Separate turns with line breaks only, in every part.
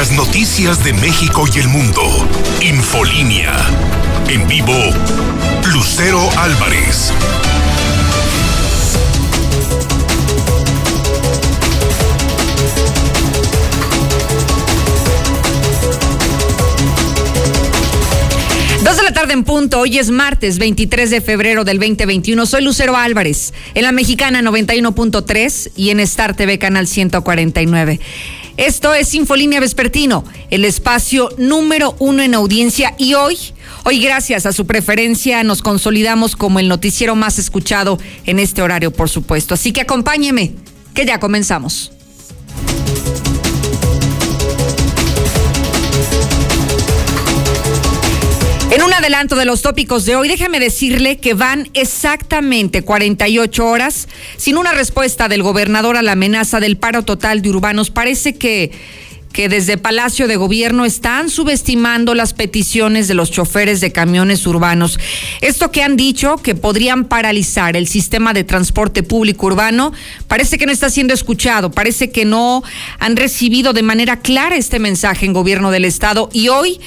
las noticias de México y el mundo. Infolínea. En vivo, Lucero Álvarez.
Dos de la tarde en punto, hoy es martes 23 de febrero del 2021. Soy Lucero Álvarez, en la mexicana 91.3 y en Star TV Canal 149. Esto es Infolínea Vespertino, el espacio número uno en audiencia y hoy, hoy gracias a su preferencia nos consolidamos como el noticiero más escuchado en este horario, por supuesto. Así que acompáñeme, que ya comenzamos. Adelanto de los tópicos de hoy, déjeme decirle que van exactamente 48 horas sin una respuesta del gobernador a la amenaza del paro total de urbanos. Parece que, que desde Palacio de Gobierno están subestimando las peticiones de los choferes de camiones urbanos. Esto que han dicho que podrían paralizar el sistema de transporte público urbano, parece que no está siendo escuchado, parece que no han recibido de manera clara este mensaje en gobierno del Estado y hoy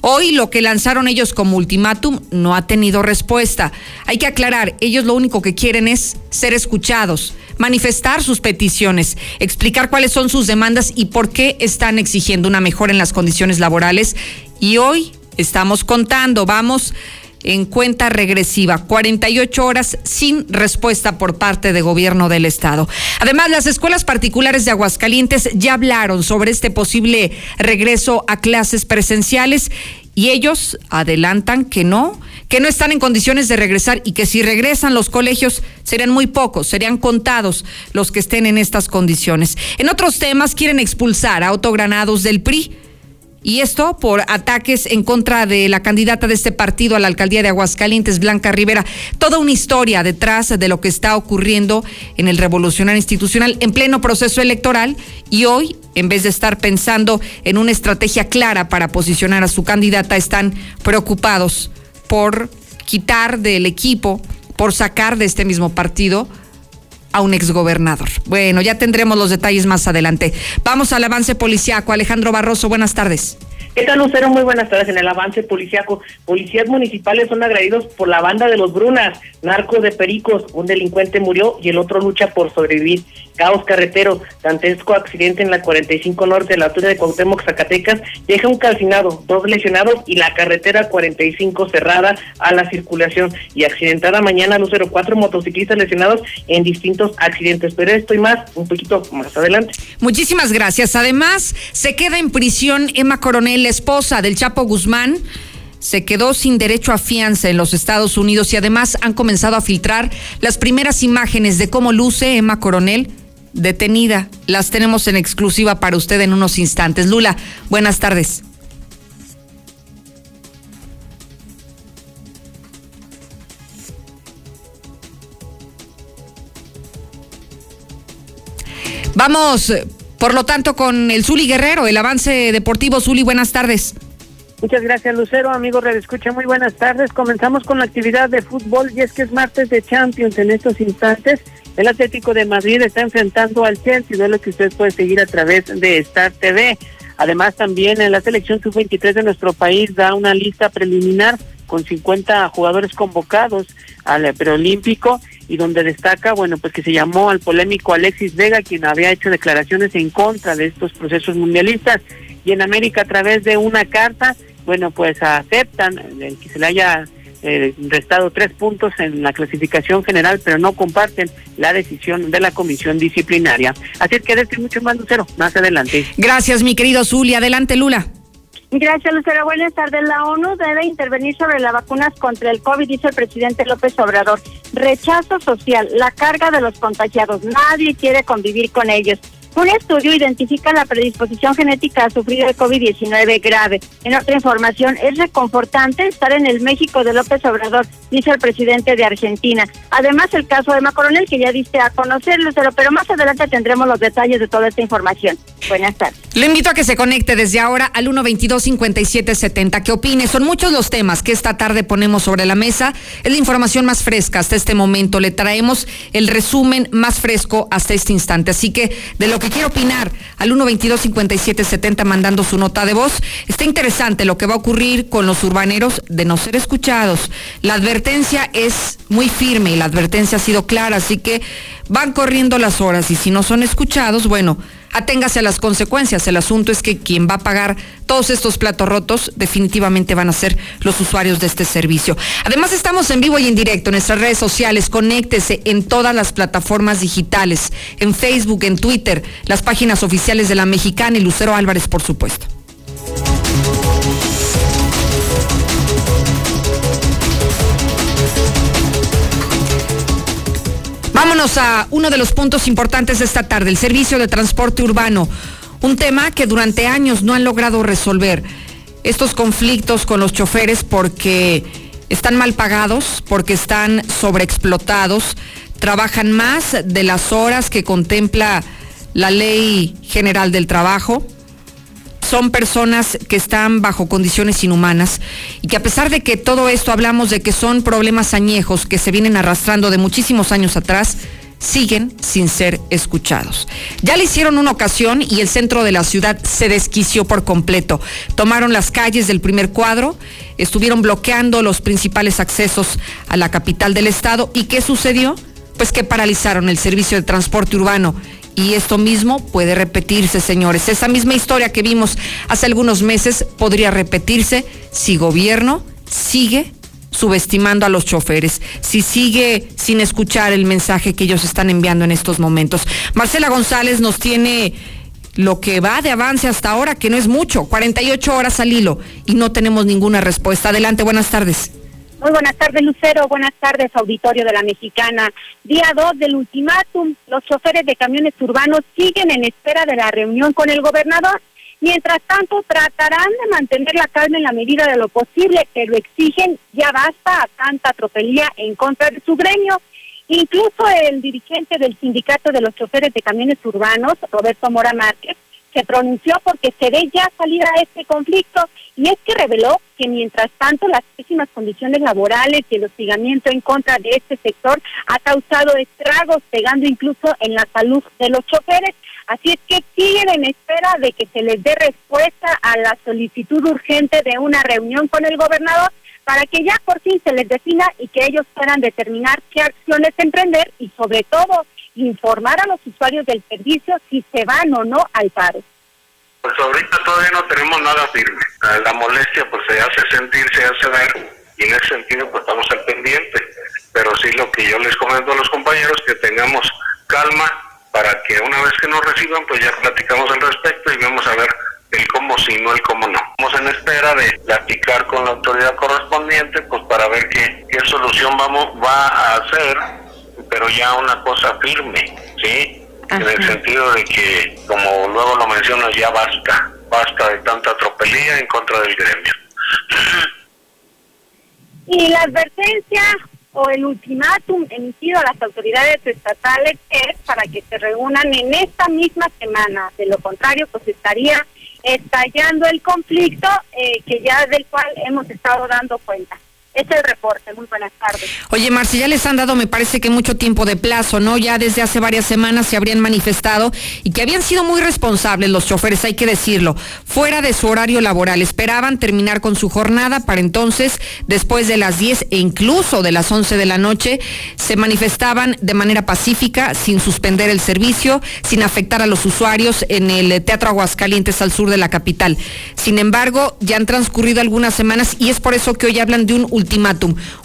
Hoy lo que lanzaron ellos como ultimátum no ha tenido respuesta. Hay que aclarar, ellos lo único que quieren es ser escuchados, manifestar sus peticiones, explicar cuáles son sus demandas y por qué están exigiendo una mejora en las condiciones laborales. Y hoy estamos contando, vamos en cuenta regresiva, 48 horas sin respuesta por parte de gobierno del estado. Además, las escuelas particulares de Aguascalientes ya hablaron sobre este posible regreso a clases presenciales y ellos adelantan que no, que no están en condiciones de regresar y que si regresan los colegios serían muy pocos, serían contados los que estén en estas condiciones. En otros temas quieren expulsar a autogranados del PRI y esto por ataques en contra de la candidata de este partido a la alcaldía de Aguascalientes, Blanca Rivera. Toda una historia detrás de lo que está ocurriendo en el revolucionario institucional en pleno proceso electoral. Y hoy, en vez de estar pensando en una estrategia clara para posicionar a su candidata, están preocupados por quitar del equipo, por sacar de este mismo partido a un exgobernador. Bueno, ya tendremos los detalles más adelante. Vamos al avance policiaco. Alejandro Barroso, buenas tardes.
¿Qué tal, Lucero? Muy buenas tardes. En el avance policiaco, policías municipales son agredidos por la banda de los Brunas, narcos de Pericos. Un delincuente murió y el otro lucha por sobrevivir. Caos carretero, dantesco accidente en la 45 Norte, la altura de Cuauhtémoc, Zacatecas, deja un calcinado, dos lesionados y la carretera 45 cerrada a la circulación. Y accidentada mañana, Lucero, cuatro motociclistas lesionados en distintos accidentes. Pero esto y más, un poquito más adelante.
Muchísimas gracias. Además, se queda en prisión Emma Coronel, la esposa del Chapo Guzmán se quedó sin derecho a fianza en los Estados Unidos y además han comenzado a filtrar las primeras imágenes de cómo luce Emma Coronel detenida. Las tenemos en exclusiva para usted en unos instantes. Lula, buenas tardes. Vamos, por lo tanto, con el Zuli Guerrero, el avance deportivo. Zuli, buenas tardes.
Muchas gracias, Lucero. Amigos de Escucha, muy buenas tardes. Comenzamos con la actividad de fútbol y es que es martes de Champions en estos instantes. El Atlético de Madrid está enfrentando al Chelsea, de lo que usted puede seguir a través de Star TV. Además, también en la selección sub-23 de nuestro país da una lista preliminar con 50 jugadores convocados al preolímpico y donde destaca, bueno, pues que se llamó al polémico Alexis Vega, quien había hecho declaraciones en contra de estos procesos mundialistas. Y en América, a través de una carta, bueno, pues aceptan que se le haya eh, restado tres puntos en la clasificación general, pero no comparten la decisión de la comisión disciplinaria. Así es que de este mucho más, Lucero, más adelante.
Gracias, mi querido Zuli. Adelante, Lula.
Gracias, Lucero. Buenas tardes. La ONU debe intervenir sobre las vacunas contra el COVID, dice el presidente López Obrador. Rechazo social, la carga de los contagiados. Nadie quiere convivir con ellos. Un estudio identifica la predisposición genética a sufrir el COVID-19 grave. En otra información, es reconfortante estar en el México de López Obrador, dice el presidente de Argentina. Además, el caso de Coronel, que ya diste a conocerlo, pero más adelante tendremos los detalles de toda esta información. Buenas tardes.
Le invito a que se conecte desde ahora al 122-5770. ¿Qué opine? Son muchos los temas que esta tarde ponemos sobre la mesa. Es la información más fresca hasta este momento. Le traemos el resumen más fresco hasta este instante. Así que de lo que que quiere opinar al 122-5770 mandando su nota de voz. Está interesante lo que va a ocurrir con los urbaneros de no ser escuchados. La advertencia es muy firme y la advertencia ha sido clara, así que van corriendo las horas y si no son escuchados, bueno, aténgase a las consecuencias. El asunto es que quien va a pagar todos estos platos rotos definitivamente van a ser los usuarios de este servicio. Además estamos en vivo y en directo en nuestras redes sociales. Conéctese en todas las plataformas digitales, en Facebook, en Twitter, las páginas oficiales de la Mexicana y Lucero Álvarez, por supuesto. Vámonos a uno de los puntos importantes de esta tarde, el servicio de transporte urbano. Un tema que durante años no han logrado resolver. Estos conflictos con los choferes porque están mal pagados, porque están sobreexplotados, trabajan más de las horas que contempla la ley general del trabajo son personas que están bajo condiciones inhumanas y que a pesar de que todo esto hablamos de que son problemas añejos que se vienen arrastrando de muchísimos años atrás, siguen sin ser escuchados. Ya le hicieron una ocasión y el centro de la ciudad se desquició por completo. Tomaron las calles del primer cuadro, estuvieron bloqueando los principales accesos a la capital del estado y ¿qué sucedió? Pues que paralizaron el servicio de transporte urbano y esto mismo puede repetirse, señores. Esa misma historia que vimos hace algunos meses podría repetirse si gobierno sigue subestimando a los choferes, si sigue sin escuchar el mensaje que ellos están enviando en estos momentos. Marcela González nos tiene lo que va de avance hasta ahora, que no es mucho, 48 horas al hilo, y no tenemos ninguna respuesta. Adelante, buenas tardes.
Muy buenas tardes, Lucero. Buenas tardes, auditorio de la Mexicana. Día 2 del ultimátum. Los choferes de camiones urbanos siguen en espera de la reunión con el gobernador. Mientras tanto, tratarán de mantener la calma en la medida de lo posible, pero exigen ya basta a tanta tropelía en contra de su gremio. Incluso el dirigente del sindicato de los choferes de camiones urbanos, Roberto Mora Márquez, se pronunció porque se ve ya salir a este conflicto y es que reveló que mientras tanto las pésimas condiciones laborales y el hostigamiento en contra de este sector ha causado estragos, pegando incluso en la salud de los choferes. Así es que siguen en espera de que se les dé respuesta a la solicitud urgente de una reunión con el gobernador para que ya por fin se les defina y que ellos puedan determinar qué acciones emprender y sobre todo informar a los usuarios del servicio si se van o no al paro.
Pues ahorita todavía no tenemos nada firme. La molestia pues se hace sentir, se hace ver y en ese sentido pues estamos al pendiente. Pero sí lo que yo les comento a los compañeros que tengamos calma para que una vez que nos reciban pues ya platicamos al respecto y vamos a ver el cómo sí, no el cómo no. Estamos en espera de platicar con la autoridad correspondiente pues para ver qué, qué solución vamos va a hacer pero ya una cosa firme, ¿sí? En el sentido de que, como luego lo mencionas, ya basta, basta de tanta tropelía en contra del gremio.
Y la advertencia o el ultimátum emitido a las autoridades estatales es para que se reúnan en esta misma semana. De lo contrario, pues estaría estallando el conflicto eh, que ya del cual hemos estado dando cuenta es el reporte. Muy buenas tardes.
Oye, Marcia, ya les han dado, me parece que mucho tiempo de plazo, ¿no? Ya desde hace varias semanas se habrían manifestado y que habían sido muy responsables los choferes, hay que decirlo, fuera de su horario laboral. Esperaban terminar con su jornada para entonces, después de las 10 e incluso de las 11 de la noche, se manifestaban de manera pacífica, sin suspender el servicio, sin afectar a los usuarios en el Teatro Aguascalientes al sur de la capital. Sin embargo, ya han transcurrido algunas semanas y es por eso que hoy hablan de un ultimátum.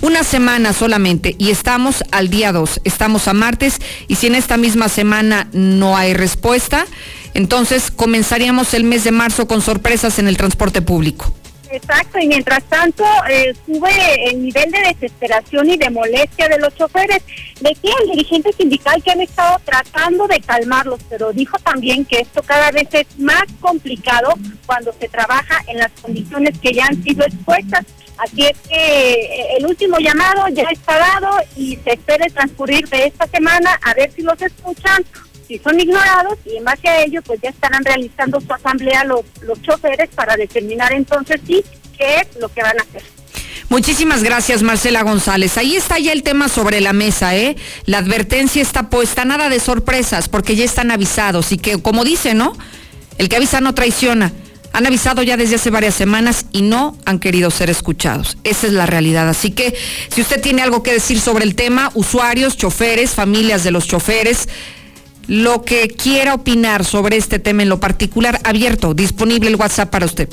Una semana solamente y estamos al día 2, estamos a martes y si en esta misma semana no hay respuesta, entonces comenzaríamos el mes de marzo con sorpresas en el transporte público.
Exacto, y mientras tanto eh, sube el nivel de desesperación y de molestia de los choferes. Decía el dirigente sindical que han estado tratando de calmarlos, pero dijo también que esto cada vez es más complicado cuando se trabaja en las condiciones que ya han sido expuestas. Así es que eh, el último llamado ya está dado y se espera transcurrir de esta semana a ver si los escuchan, si son ignorados y en base a ello pues ya estarán realizando su asamblea los, los choferes para determinar entonces sí qué es lo que van a hacer.
Muchísimas gracias, Marcela González. Ahí está ya el tema sobre la mesa, ¿eh? La advertencia está puesta, nada de sorpresas, porque ya están avisados y que, como dice, ¿no? El que avisa no traiciona. Han avisado ya desde hace varias semanas y no han querido ser escuchados. Esa es la realidad. Así que si usted tiene algo que decir sobre el tema, usuarios, choferes, familias de los choferes, lo que quiera opinar sobre este tema en lo particular, abierto, disponible el WhatsApp para usted.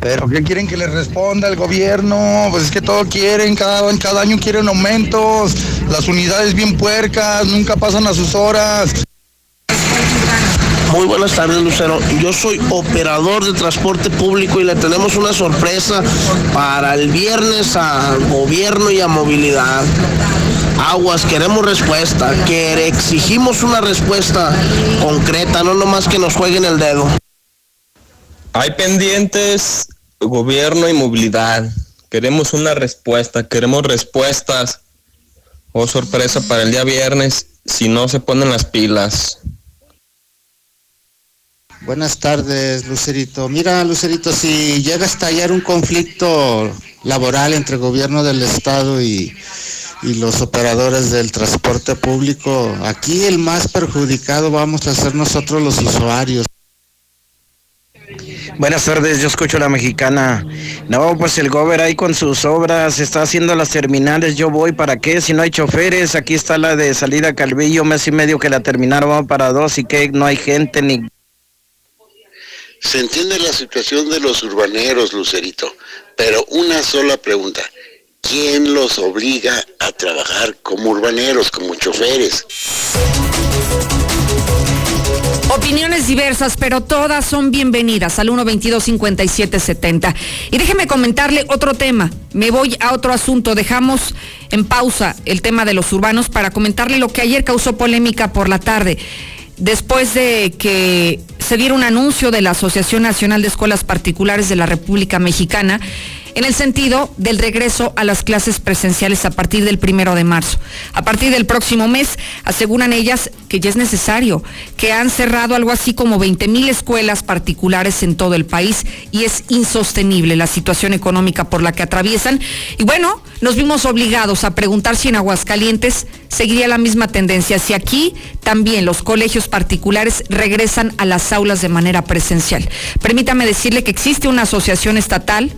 Pero ¿qué quieren que les responda el gobierno? Pues es que todo quieren, cada, cada año quieren aumentos, las unidades bien puercas, nunca pasan a sus horas.
Muy buenas tardes, Lucero. Yo soy operador de transporte público y le tenemos una sorpresa para el viernes a gobierno y a movilidad. Aguas, queremos respuesta, que exigimos una respuesta concreta, no nomás que nos jueguen el dedo.
Hay pendientes, gobierno y movilidad. Queremos una respuesta, queremos respuestas. Oh, sorpresa para el día viernes, si no se ponen las pilas.
Buenas tardes, Lucerito. Mira, Lucerito, si llega a estallar un conflicto laboral entre el gobierno del estado y, y los operadores del transporte público, aquí el más perjudicado vamos a ser nosotros los usuarios.
Buenas tardes, yo escucho la mexicana. No, pues el gober ahí con sus obras, está haciendo las terminales, yo voy, ¿para qué? Si no hay choferes, aquí está la de salida Calvillo, mes y medio que la terminaron, vamos para dos y que no hay gente ni...
Se entiende la situación de los urbaneros, Lucerito, pero una sola pregunta. ¿Quién los obliga a trabajar como urbaneros, como choferes?
Opiniones diversas, pero todas son bienvenidas al 122-5770. Y déjeme comentarle otro tema. Me voy a otro asunto. Dejamos en pausa el tema de los urbanos para comentarle lo que ayer causó polémica por la tarde. Después de que se diera un anuncio de la Asociación Nacional de Escuelas Particulares de la República Mexicana, en el sentido del regreso a las clases presenciales a partir del primero de marzo. A partir del próximo mes, aseguran ellas que ya es necesario, que han cerrado algo así como 20 mil escuelas particulares en todo el país y es insostenible la situación económica por la que atraviesan. Y bueno, nos vimos obligados a preguntar si en Aguascalientes seguiría la misma tendencia, si aquí también los colegios particulares regresan a las aulas de manera presencial. Permítame decirle que existe una asociación estatal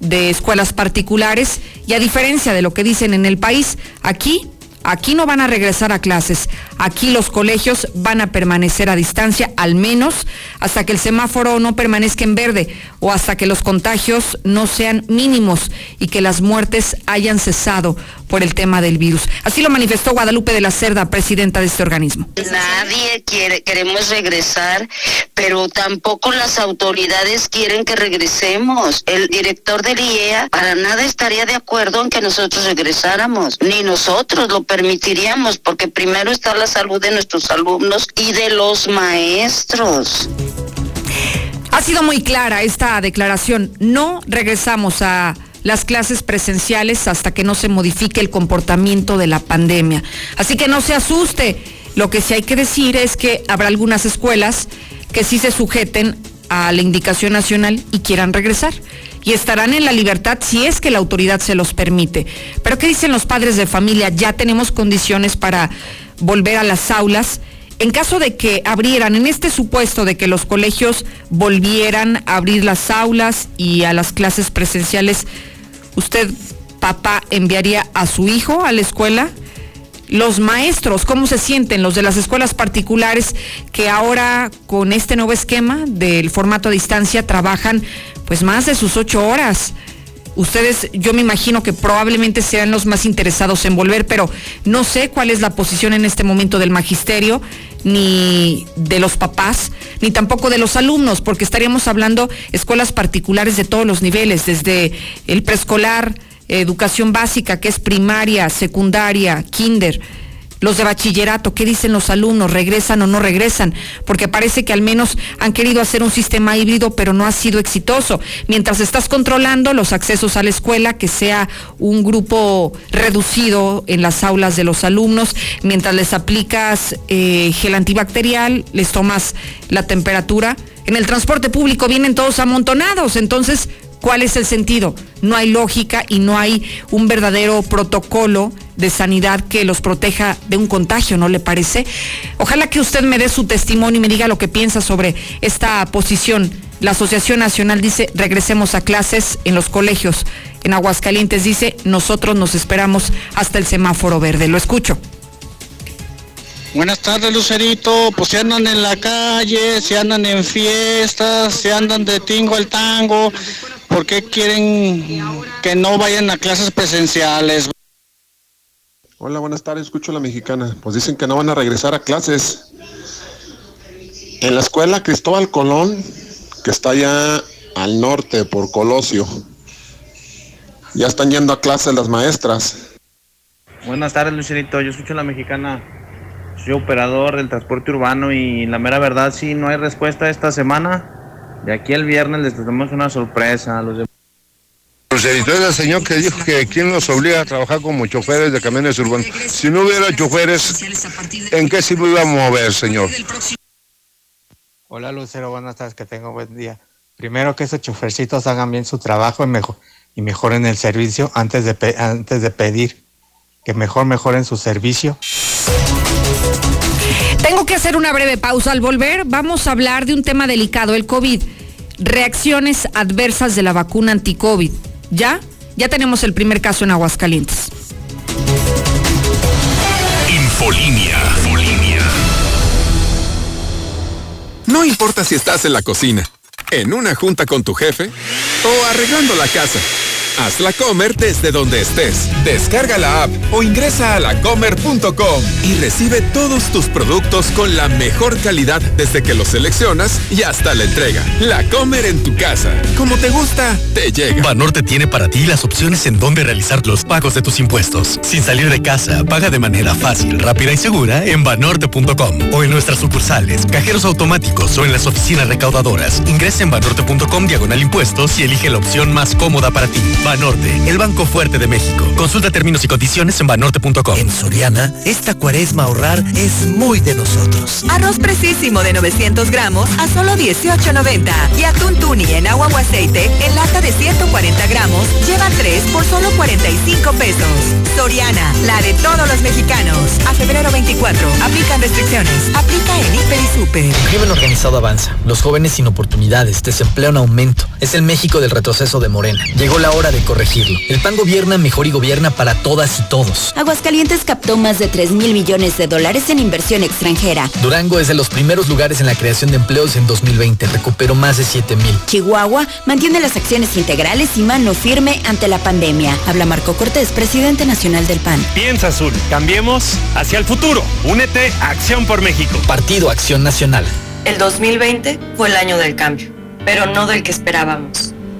de escuelas particulares y a diferencia de lo que dicen en el país, aquí Aquí no van a regresar a clases, aquí los colegios van a permanecer a distancia, al menos hasta que el semáforo no permanezca en verde o hasta que los contagios no sean mínimos y que las muertes hayan cesado por el tema del virus. Así lo manifestó Guadalupe de la Cerda, presidenta de este organismo.
Nadie quiere, queremos regresar, pero tampoco las autoridades quieren que regresemos. El director del IEA para nada estaría de acuerdo en que nosotros regresáramos, ni nosotros lo permitiríamos, porque primero está la salud de nuestros alumnos y de los maestros.
Ha sido muy clara esta declaración. No regresamos a las clases presenciales hasta que no se modifique el comportamiento de la pandemia. Así que no se asuste. Lo que sí hay que decir es que habrá algunas escuelas que sí se sujeten a la indicación nacional y quieran regresar. Y estarán en la libertad si es que la autoridad se los permite. Pero ¿qué dicen los padres de familia? Ya tenemos condiciones para volver a las aulas. En caso de que abrieran, en este supuesto de que los colegios volvieran a abrir las aulas y a las clases presenciales, ¿usted, papá, enviaría a su hijo a la escuela? los maestros, cómo se sienten los de las escuelas particulares que ahora con este nuevo esquema del formato a distancia trabajan pues más de sus ocho horas. Ustedes, yo me imagino que probablemente sean los más interesados en volver, pero no sé cuál es la posición en este momento del magisterio, ni de los papás, ni tampoco de los alumnos, porque estaríamos hablando escuelas particulares de todos los niveles, desde el preescolar, educación básica, que es primaria, secundaria, kinder, los de bachillerato, ¿qué dicen los alumnos? ¿Regresan o no regresan? Porque parece que al menos han querido hacer un sistema híbrido, pero no ha sido exitoso. Mientras estás controlando los accesos a la escuela, que sea un grupo reducido en las aulas de los alumnos, mientras les aplicas eh, gel antibacterial, les tomas la temperatura. En el transporte público vienen todos amontonados, entonces ¿Cuál es el sentido? No hay lógica y no hay un verdadero protocolo de sanidad que los proteja de un contagio, ¿no le parece? Ojalá que usted me dé su testimonio y me diga lo que piensa sobre esta posición. La Asociación Nacional dice, regresemos a clases en los colegios. En Aguascalientes dice, nosotros nos esperamos hasta el semáforo verde. Lo escucho.
Buenas tardes, Lucerito. Pues se andan en la calle, se andan en fiestas, se andan de tingo al tango. ¿Por qué quieren que no vayan a clases presenciales?
Hola, buenas tardes. Escucho a la mexicana. Pues dicen que no van a regresar a clases. En la escuela Cristóbal Colón, que está allá al norte por Colosio, ya están yendo a clases las maestras.
Buenas tardes, Lucerito. Yo escucho a la mexicana. Soy operador del transporte urbano y la mera verdad, si no hay respuesta esta semana, de aquí al viernes les tenemos una sorpresa a los de...
Lucerito es el señor que dijo que quién nos obliga a trabajar como choferes de camiones urbanos. Si no hubiera choferes, ¿en qué sí me iba a mover, señor?
Hola Lucero, buenas tardes, que tengo buen día. Primero que esos chofercitos hagan bien su trabajo y, mejor, y mejoren el servicio antes de, antes de pedir que mejor mejoren su servicio.
Que hacer una breve pausa. Al volver, vamos a hablar de un tema delicado, el COVID. Reacciones adversas de la vacuna anti-COVID. ¿Ya? Ya tenemos el primer caso en Aguascalientes.
Infolinia. Infolinia.
No importa si estás en la cocina, en una junta con tu jefe o arreglando la casa. Haz la Comer desde donde estés. Descarga la app o ingresa a lacomer.com y recibe todos tus productos con la mejor calidad desde que los seleccionas y hasta la entrega. La Comer en tu casa. Como te gusta, te llega.
Banorte tiene para ti las opciones en donde realizar los pagos de tus impuestos. Sin salir de casa, paga de manera fácil, rápida y segura en banorte.com o en nuestras sucursales, cajeros automáticos o en las oficinas recaudadoras. Ingresa en banorte.com diagonal impuestos y elige la opción más cómoda para ti. Banorte, el banco fuerte de México. Consulta términos y condiciones en banorte.com.
En Soriana, esta cuaresma ahorrar es muy de nosotros.
Arroz precisísimo de 900 gramos a solo 18.90. Y atún tuni en agua o aceite en lata de 140 gramos lleva 3 por solo 45 pesos. Soriana, la de todos los mexicanos. A febrero 24. Aplican restricciones. Aplica en Hiper y Super.
El crimen organizado avanza. Los jóvenes sin oportunidades, desempleo en aumento. Es el México del retroceso de Morena. Llegó la hora de corregirlo. El PAN gobierna mejor y gobierna para todas y todos.
Aguascalientes captó más de 3 mil millones de dólares en inversión extranjera.
Durango es de los primeros lugares en la creación de empleos en 2020. Recuperó más de 7 mil.
Chihuahua mantiene las acciones integrales y mano firme ante la pandemia. Habla Marco Cortés, presidente nacional del PAN.
Piensa azul, cambiemos hacia el futuro. Únete a Acción por México.
Partido Acción Nacional.
El 2020 fue el año del cambio, pero no del que esperábamos.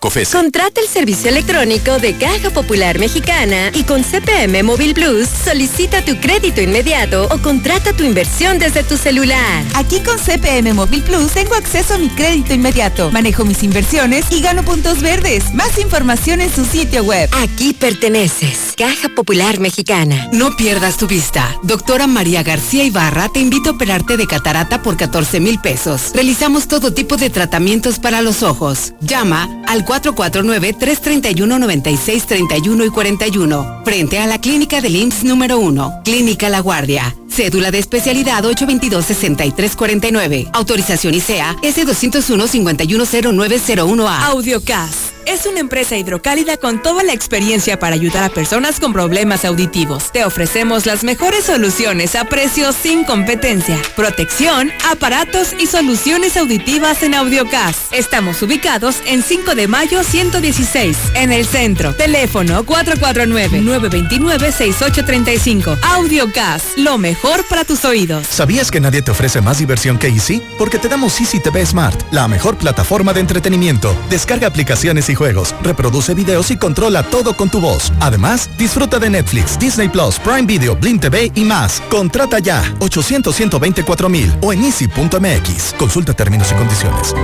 Contrata el servicio electrónico de Caja Popular Mexicana y con CPM Móvil Plus solicita tu crédito inmediato o contrata tu inversión desde tu celular.
Aquí con CPM Móvil Plus tengo acceso a mi crédito inmediato, manejo mis inversiones y gano puntos verdes. Más información en su sitio web.
Aquí perteneces. Caja Popular Mexicana.
No pierdas tu vista. Doctora María García Ibarra te invita a operarte de catarata por 14 mil pesos. Realizamos todo tipo de tratamientos para los ojos. Llama al 449-331-9631 y 41, frente a la clínica del IMSS número 1, Clínica La Guardia. Cédula de especialidad 822-6349. Autorización ICEA S201-510901A.
Audiocast. Es una empresa hidrocálida con toda la experiencia para ayudar a personas con problemas auditivos. Te ofrecemos las mejores soluciones a precios sin competencia. Protección, aparatos y soluciones auditivas en Audiocast. Estamos ubicados en 5 de mayo 116, en el centro. Teléfono 449-929-6835. Audiocast, lo mejor para tus oídos.
¿Sabías que nadie te ofrece más diversión que Easy? Porque te damos Easy TV Smart, la mejor plataforma de entretenimiento. Descarga aplicaciones y juegos, reproduce videos y controla todo con tu voz. Además, disfruta de Netflix, Disney Plus, Prime Video, Blim TV y más. Contrata ya 800 124 mil o en easy.mx. Consulta términos y condiciones.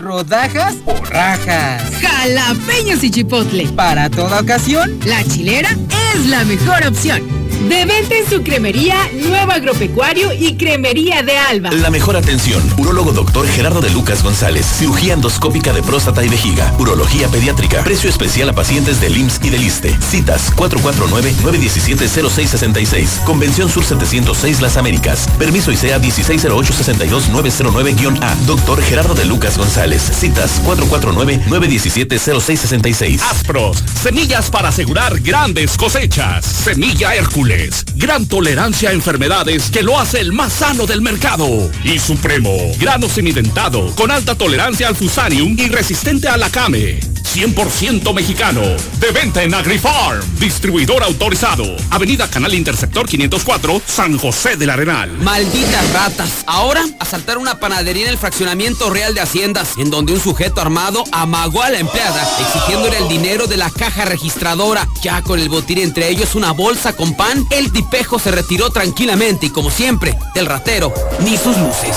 ¿Rodajas o rajas?
Jalapeños y chipotle.
Para toda ocasión,
la chilera es la mejor opción. De venta en su cremería Nuevo Agropecuario y Cremería de Alba.
La mejor atención. Urólogo doctor Gerardo de Lucas González. Cirugía endoscópica de próstata y vejiga. Urología pediátrica. Precio especial a pacientes del IMSS y del ISTE. Citas 449-917-0666. Convención Sur 706 Las Américas. Permiso ICEA 1608-62909-A. Doctor Gerardo de Lucas González. Citas 449-917-0666.
Aspros. Semillas para asegurar grandes cosechas. Semilla Hércules Gran tolerancia a enfermedades que lo hace el más sano del mercado. Y Supremo. Grano semidentado con alta tolerancia al fusarium y resistente a la came. 100% mexicano. De venta en AgriFarm. Distribuidor autorizado. Avenida Canal Interceptor 504, San José del Arenal.
Malditas ratas. Ahora asaltar una panadería en el fraccionamiento real de Haciendas, en donde un sujeto armado amagó a la empleada, exigiéndole el dinero de la caja registradora. Ya con el botín entre ellos una bolsa con pan el tipejo se retiró tranquilamente y como siempre, del ratero, ni sus luces.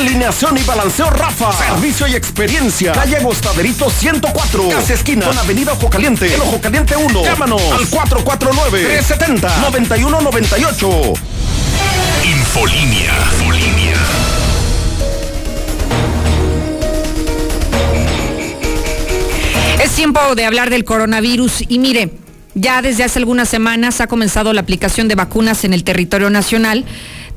Alineación y balanceo Rafa. Servicio y experiencia. Calle Agostaderito 104. Casi esquina con Avenida Ojo Caliente. El Ojo Caliente 1. Llámanos al 449-370-9198.
Infolinia. Infolinia.
Es tiempo de hablar del coronavirus y mire, ya desde hace algunas semanas ha comenzado la aplicación de vacunas en el territorio nacional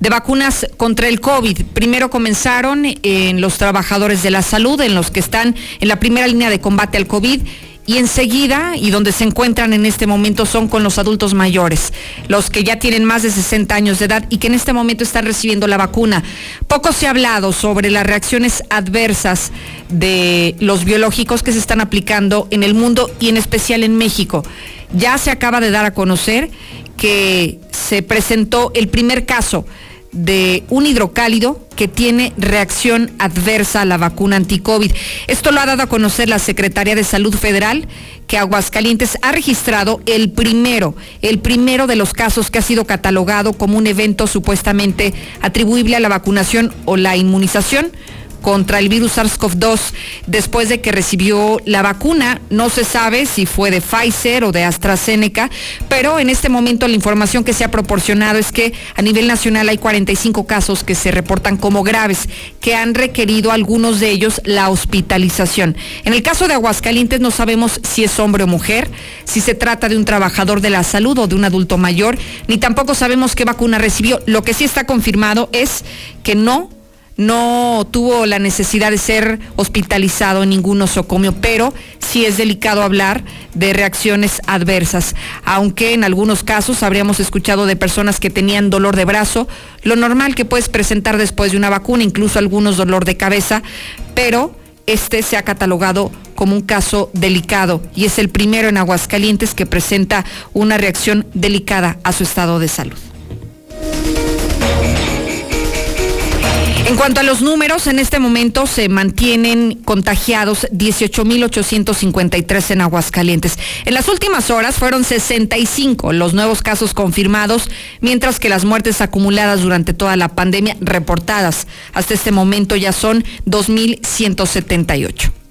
de vacunas contra el COVID. Primero comenzaron en los trabajadores de la salud, en los que están en la primera línea de combate al COVID. Y enseguida, y donde se encuentran en este momento, son con los adultos mayores, los que ya tienen más de 60 años de edad y que en este momento están recibiendo la vacuna. Poco se ha hablado sobre las reacciones adversas de los biológicos que se están aplicando en el mundo y en especial en México. Ya se acaba de dar a conocer que se presentó el primer caso de un hidrocálido que tiene reacción adversa a la vacuna anti-COVID. Esto lo ha dado a conocer la Secretaría de Salud Federal, que Aguascalientes ha registrado el primero, el primero de los casos que ha sido catalogado como un evento supuestamente atribuible a la vacunación o la inmunización contra el virus SARS-CoV-2 después de que recibió la vacuna. No se sabe si fue de Pfizer o de AstraZeneca, pero en este momento la información que se ha proporcionado es que a nivel nacional hay 45 casos que se reportan como graves, que han requerido algunos de ellos la hospitalización. En el caso de Aguascalientes no sabemos si es hombre o mujer, si se trata de un trabajador de la salud o de un adulto mayor, ni tampoco sabemos qué vacuna recibió. Lo que sí está confirmado es que no no tuvo la necesidad de ser hospitalizado en ningún nosocomio, pero sí es delicado hablar de reacciones adversas, aunque en algunos casos habríamos escuchado de personas que tenían dolor de brazo, lo normal que puedes presentar después de una vacuna, incluso algunos dolor de cabeza, pero este se ha catalogado como un caso delicado y es el primero en Aguascalientes que presenta una reacción delicada a su estado de salud. En cuanto a los números, en este momento se mantienen contagiados 18.853 en Aguascalientes. En las últimas horas fueron 65 los nuevos casos confirmados, mientras que las muertes acumuladas durante toda la pandemia reportadas hasta este momento ya son 2.178.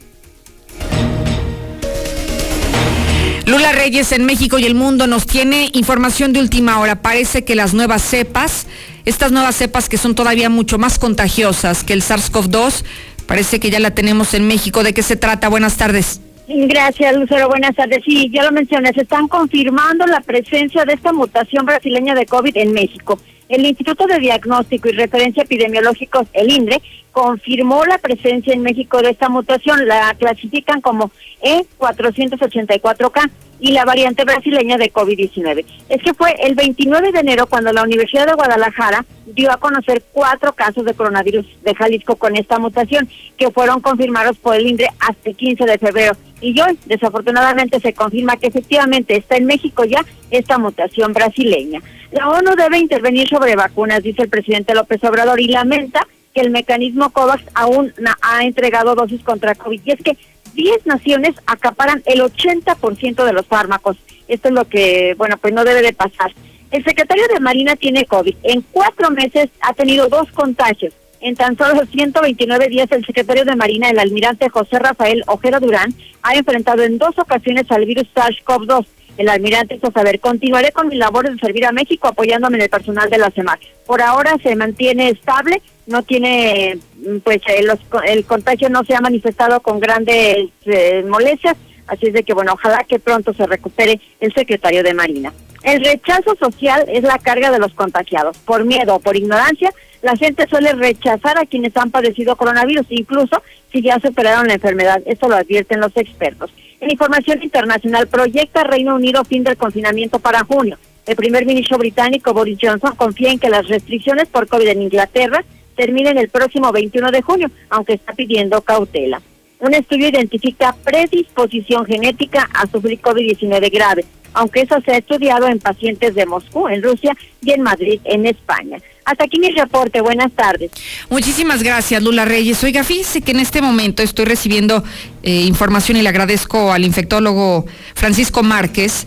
Lula Reyes en México y el mundo nos tiene información de última hora. Parece que las nuevas cepas, estas nuevas cepas que son todavía mucho más contagiosas que el SARS-CoV-2, parece que ya la tenemos en México. ¿De qué se trata? Buenas tardes.
Gracias, Lucero. Buenas tardes. Sí, ya lo mencioné, se están confirmando la presencia de esta mutación brasileña de COVID en México. El Instituto de Diagnóstico y Referencia Epidemiológicos, el INDRE, confirmó la presencia en México de esta mutación. La clasifican como E484K y la variante brasileña de COVID-19. Es que fue el 29 de enero cuando la Universidad de Guadalajara dio a conocer cuatro casos de coronavirus de Jalisco con esta mutación, que fueron confirmados por el INDRE hasta el 15 de febrero. Y hoy, desafortunadamente, se confirma que efectivamente está en México ya esta mutación brasileña. La ONU debe intervenir sobre vacunas, dice el presidente López Obrador, y lamenta que el mecanismo COVAX aún ha entregado dosis contra COVID. Y es que 10 naciones acaparan el 80% de los fármacos. Esto es lo que, bueno, pues no debe de pasar. El secretario de Marina tiene COVID. En cuatro meses ha tenido dos contagios. En tan solo 129 días, el secretario de Marina, el almirante José Rafael Ojeda Durán, ha enfrentado en dos ocasiones al virus SARS-CoV-2. El almirante hizo saber, continuaré con mi labor de servir a México apoyándome en el personal de la CEMAR. Por ahora se mantiene estable, no tiene, pues el, el contagio no se ha manifestado con grandes eh, molestias, así es de que bueno, ojalá que pronto se recupere el secretario de Marina. El rechazo social es la carga de los contagiados. Por miedo o por ignorancia, la gente suele rechazar a quienes han padecido coronavirus, incluso si ya superaron la enfermedad. Esto lo advierten los expertos. En información internacional, proyecta Reino Unido fin del confinamiento para junio. El primer ministro británico Boris Johnson confía en que las restricciones por COVID en Inglaterra terminen el próximo 21 de junio, aunque está pidiendo cautela. Un estudio identifica predisposición genética a sufrir COVID-19 grave, aunque eso se ha estudiado en pacientes de Moscú, en Rusia y en Madrid, en España. Hasta aquí mi reporte. Buenas tardes.
Muchísimas gracias, Lula Reyes. Oiga, fíjese que en este momento estoy recibiendo eh, información y le agradezco al infectólogo Francisco Márquez.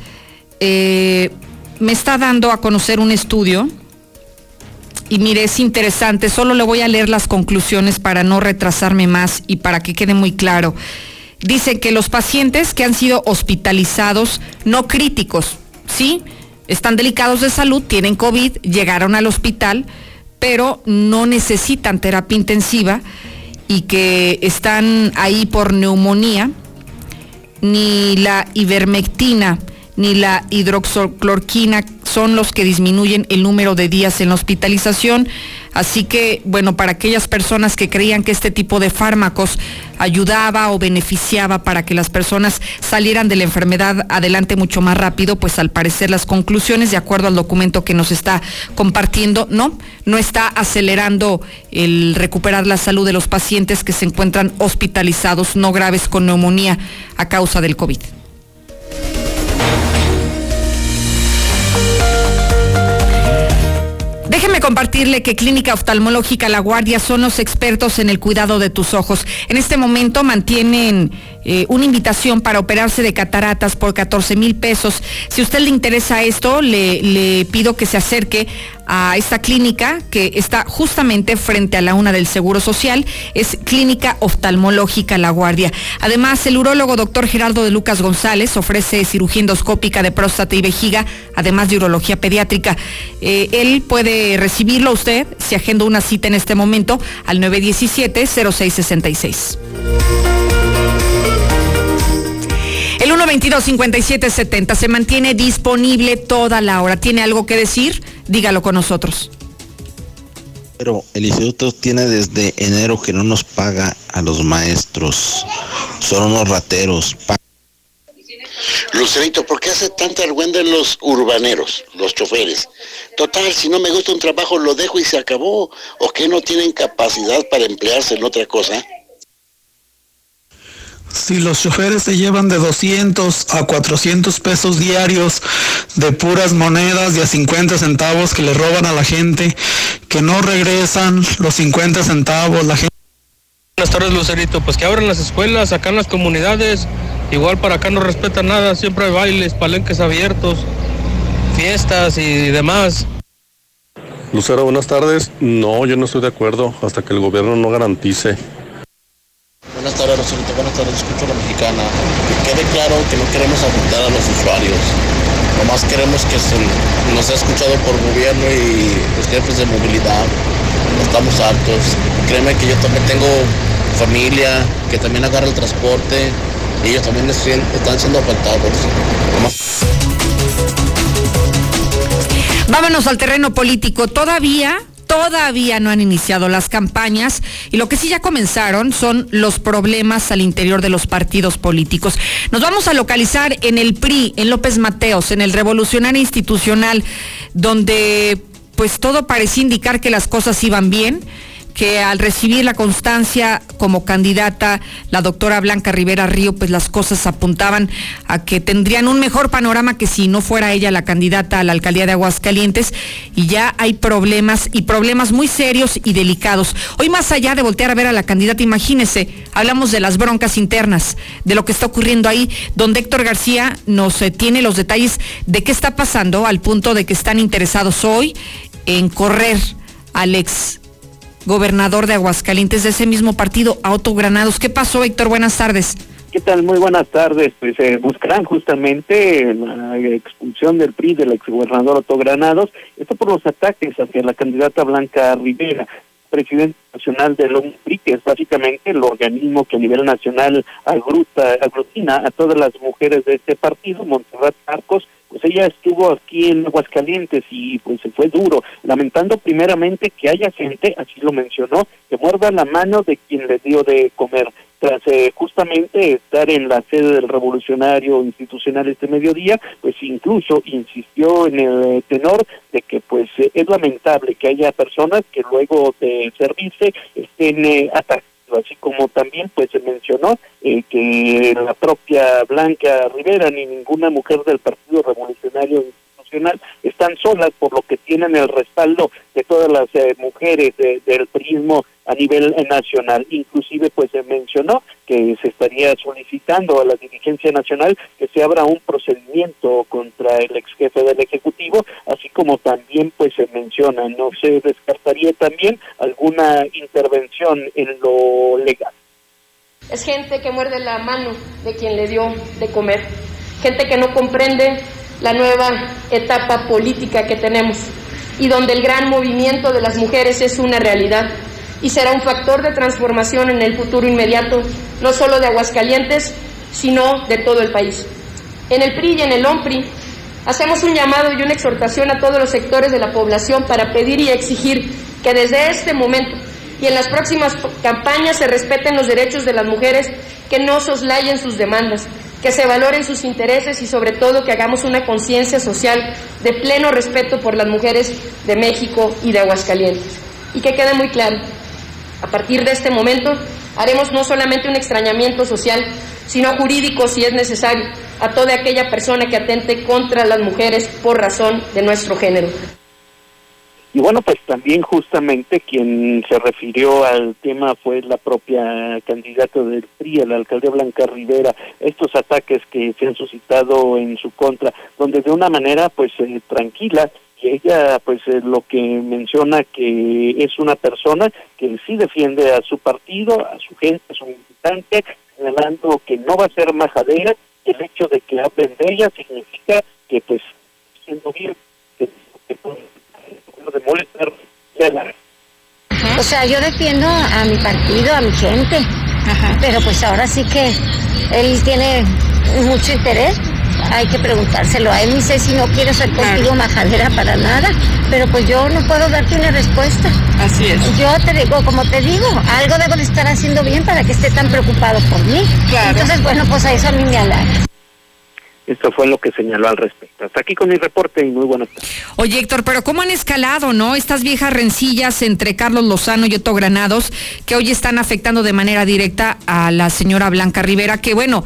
Eh, me está dando a conocer un estudio y mire, es interesante. Solo le voy a leer las conclusiones para no retrasarme más y para que quede muy claro. Dicen que los pacientes que han sido hospitalizados, no críticos, ¿sí? Están delicados de salud, tienen COVID, llegaron al hospital, pero no necesitan terapia intensiva y que están ahí por neumonía, ni la ivermectina ni la hidroxoclorquina son los que disminuyen el número de días en la hospitalización. Así que, bueno, para aquellas personas que creían que este tipo de fármacos ayudaba o beneficiaba para que las personas salieran de la enfermedad adelante mucho más rápido, pues al parecer las conclusiones, de acuerdo al documento que nos está compartiendo, no, no está acelerando el recuperar la salud de los pacientes que se encuentran hospitalizados no graves con neumonía a causa del COVID. Déjeme compartirle que Clínica Oftalmológica La Guardia son los expertos en el cuidado de tus ojos. En este momento mantienen eh, una invitación para operarse de cataratas por 14 mil pesos. Si a usted le interesa esto, le, pido que se acerque a esta clínica que está justamente frente a la una del Seguro Social. Es Clínica Oftalmológica La Guardia. Además, el urólogo doctor Gerardo de Lucas González ofrece cirugía endoscópica de próstata y vejiga, además de urología pediátrica. Eh, él puede recibirlo usted si agenda una cita en este momento al 917-0666. El 122-5770 se mantiene disponible toda la hora. ¿Tiene algo que decir? Dígalo con nosotros.
Pero el instituto tiene desde enero que no nos paga a los maestros. Son unos rateros.
Lucerito, ¿por qué hace tanta argüenda en los urbaneros, los choferes? Total, si no me gusta un trabajo lo dejo y se acabó. ¿O que no tienen capacidad para emplearse en otra cosa?
Si los choferes se llevan de 200 a 400 pesos diarios de puras monedas de a 50 centavos que le roban a la gente, que no regresan los 50 centavos, la gente...
Buenas tardes, Lucerito. Pues que abran las escuelas, acá en las comunidades. Igual para acá no respetan nada, siempre hay bailes, palenques abiertos, fiestas y demás.
Lucero, buenas tardes. No, yo no estoy de acuerdo hasta que el gobierno no garantice
Buenas tardes, Rosalito. Buenas tardes, escucho a la mexicana. Que quede claro que no queremos afectar a los usuarios. Nomás queremos que se nos sea escuchado por gobierno y los jefes de movilidad. Estamos hartos. Créeme que yo también tengo familia que también agarra el transporte y ellos también están siendo afectados.
Vámonos al terreno político. Todavía Todavía no han iniciado las campañas y lo que sí ya comenzaron son los problemas al interior de los partidos políticos. Nos vamos a localizar en el PRI, en López Mateos, en el Revolucionario Institucional, donde pues todo parecía indicar que las cosas iban bien que al recibir la constancia como candidata la doctora Blanca Rivera Río, pues las cosas apuntaban a que tendrían un mejor panorama que si no fuera ella la candidata a la alcaldía de Aguascalientes y ya hay problemas y problemas muy serios y delicados. Hoy más allá de voltear a ver a la candidata, imagínese, hablamos de las broncas internas, de lo que está ocurriendo ahí, donde Héctor García nos eh, tiene los detalles de qué está pasando al punto de que están interesados hoy en correr al ex gobernador de Aguascalientes de ese mismo partido, Auto Granados. ¿Qué pasó, Héctor? Buenas tardes.
¿Qué tal? Muy buenas tardes. Pues eh, buscarán justamente la expulsión del PRI del exgobernador Otto Granados, esto por los ataques hacia la candidata Blanca Rivera, presidente nacional del PRI, que es básicamente el organismo que a nivel nacional agruta, aglutina a todas las mujeres de este partido, Montserrat Arcos, pues ella estuvo aquí en Aguascalientes y pues se fue duro, lamentando primeramente que haya gente, así lo mencionó, que muerda la mano de quien le dio de comer. Tras eh, justamente estar en la sede del revolucionario institucional este mediodía, pues incluso insistió en el tenor de que pues es lamentable que haya personas que luego de servirse estén eh, atacadas así como también pues se mencionó eh, que la propia Blanca Rivera ni ninguna mujer del Partido Revolucionario Institucional están solas por lo que tienen el respaldo de todas las eh, mujeres del prismo a nivel nacional. Inclusive pues se mencionó que se estaría solicitando a la dirigencia nacional que se abra un procedimiento contra el ex jefe del Ejecutivo, así como también pues se menciona, no se descartaría también alguna intervención en lo legal.
Es gente que muerde la mano de quien le dio de comer, gente que no comprende la nueva etapa política que tenemos y donde el gran movimiento de las mujeres es una realidad y será un factor de transformación en el futuro inmediato, no solo de Aguascalientes, sino de todo el país. En el PRI y en el OMPRI hacemos un llamado y una exhortación a todos los sectores de la población para pedir y exigir que desde este momento y en las próximas campañas se respeten los derechos de las mujeres, que no soslayen sus demandas, que se valoren sus intereses y sobre todo que hagamos una conciencia social de pleno respeto por las mujeres de México y de Aguascalientes. Y que quede muy claro, a partir de este momento haremos no solamente un extrañamiento social, sino jurídico si es necesario, a toda aquella persona que atente contra las mujeres por razón de nuestro género.
Y bueno, pues también justamente quien se refirió al tema fue la propia candidata del PRI, la alcaldía Blanca Rivera, estos ataques que se han suscitado en su contra, donde de una manera pues eh, tranquila y ella pues eh, lo que menciona que es una persona que sí defiende a su partido, a su gente, a su militante, señalando que no va a ser majadera, el hecho de que hablen de ella significa que pues siendo bien, que, que, de molestar,
o sea, yo defiendo a mi partido, a mi gente, pero pues ahora sí que él tiene mucho interés. Hay que preguntárselo a él. Ni sé si no quiere ser contigo majadera para nada, pero pues yo no puedo darte una respuesta.
Así es.
Yo te digo, como te digo, algo debo de estar haciendo bien para que esté tan preocupado por mí. Entonces, bueno, pues a eso a mí me halaga.
Esto fue lo que señaló al respecto. Hasta aquí con mi reporte y muy buenas tardes.
Oye, Héctor, pero ¿cómo han escalado, no? Estas viejas rencillas entre Carlos Lozano y Otto Granados, que hoy están afectando de manera directa a la señora Blanca Rivera, que bueno,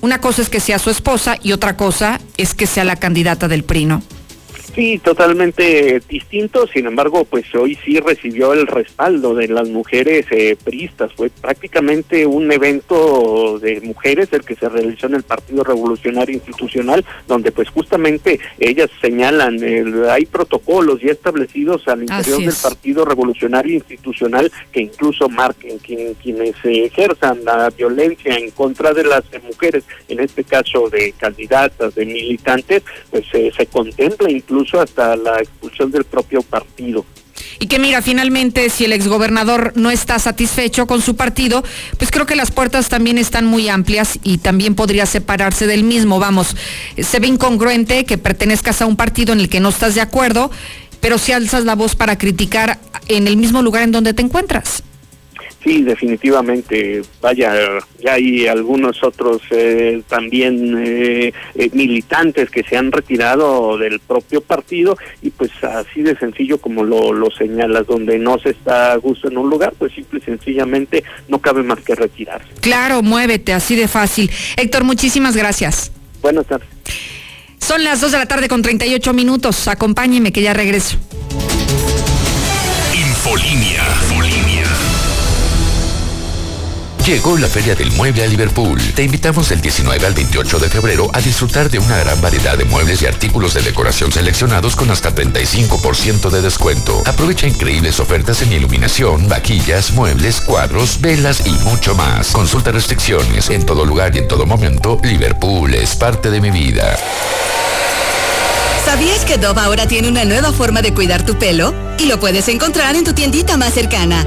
una cosa es que sea su esposa y otra cosa es que sea la candidata del PRI, ¿no?
Sí, totalmente distinto. Sin embargo, pues hoy sí recibió el respaldo de las mujeres eh, priistas. Fue prácticamente un evento de mujeres el que se realizó en el Partido Revolucionario Institucional, donde pues justamente ellas señalan, hay protocolos ya establecidos al interior del Partido Revolucionario Institucional que incluso marquen quienes ejerzan la violencia en contra de las mujeres, en este caso de candidatas, de militantes, pues se contempla incluso hasta la expulsión del propio partido.
Y que mira, finalmente, si el exgobernador no está satisfecho con su partido, pues creo que las puertas también están muy amplias y también podría separarse del mismo. Vamos, se ve incongruente que pertenezcas a un partido en el que no estás de acuerdo, pero si alzas la voz para criticar en el mismo lugar en donde te encuentras.
Sí, definitivamente. Vaya, ya hay algunos otros eh, también eh, eh, militantes que se han retirado del propio partido y pues así de sencillo como lo, lo señalas, donde no se está a gusto en un lugar, pues simple y sencillamente no cabe más que retirarse.
Claro, muévete, así de fácil. Héctor, muchísimas gracias.
Buenas tardes.
Son las 2 de la tarde con 38 minutos. Acompáñeme que ya regreso.
Infolinia. Llegó la Feria del Mueble a Liverpool. Te invitamos del 19 al 28 de febrero a disfrutar de una gran variedad de muebles y artículos de decoración seleccionados con hasta 35% de descuento. Aprovecha increíbles ofertas en iluminación, vaquillas, muebles, cuadros, velas y mucho más. Consulta restricciones. En todo lugar y en todo momento, Liverpool es parte de mi vida.
¿Sabías que Dove ahora tiene una nueva forma de cuidar tu pelo? Y lo puedes encontrar en tu tiendita más cercana.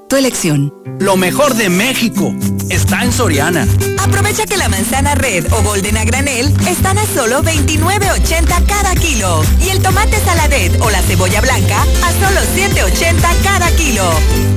tu elección.
Lo mejor de México está en Soriana.
Aprovecha que la manzana red o golden a granel están a solo 29.80 cada kilo. Y el tomate saladet o la cebolla blanca a solo 7.80 cada kilo.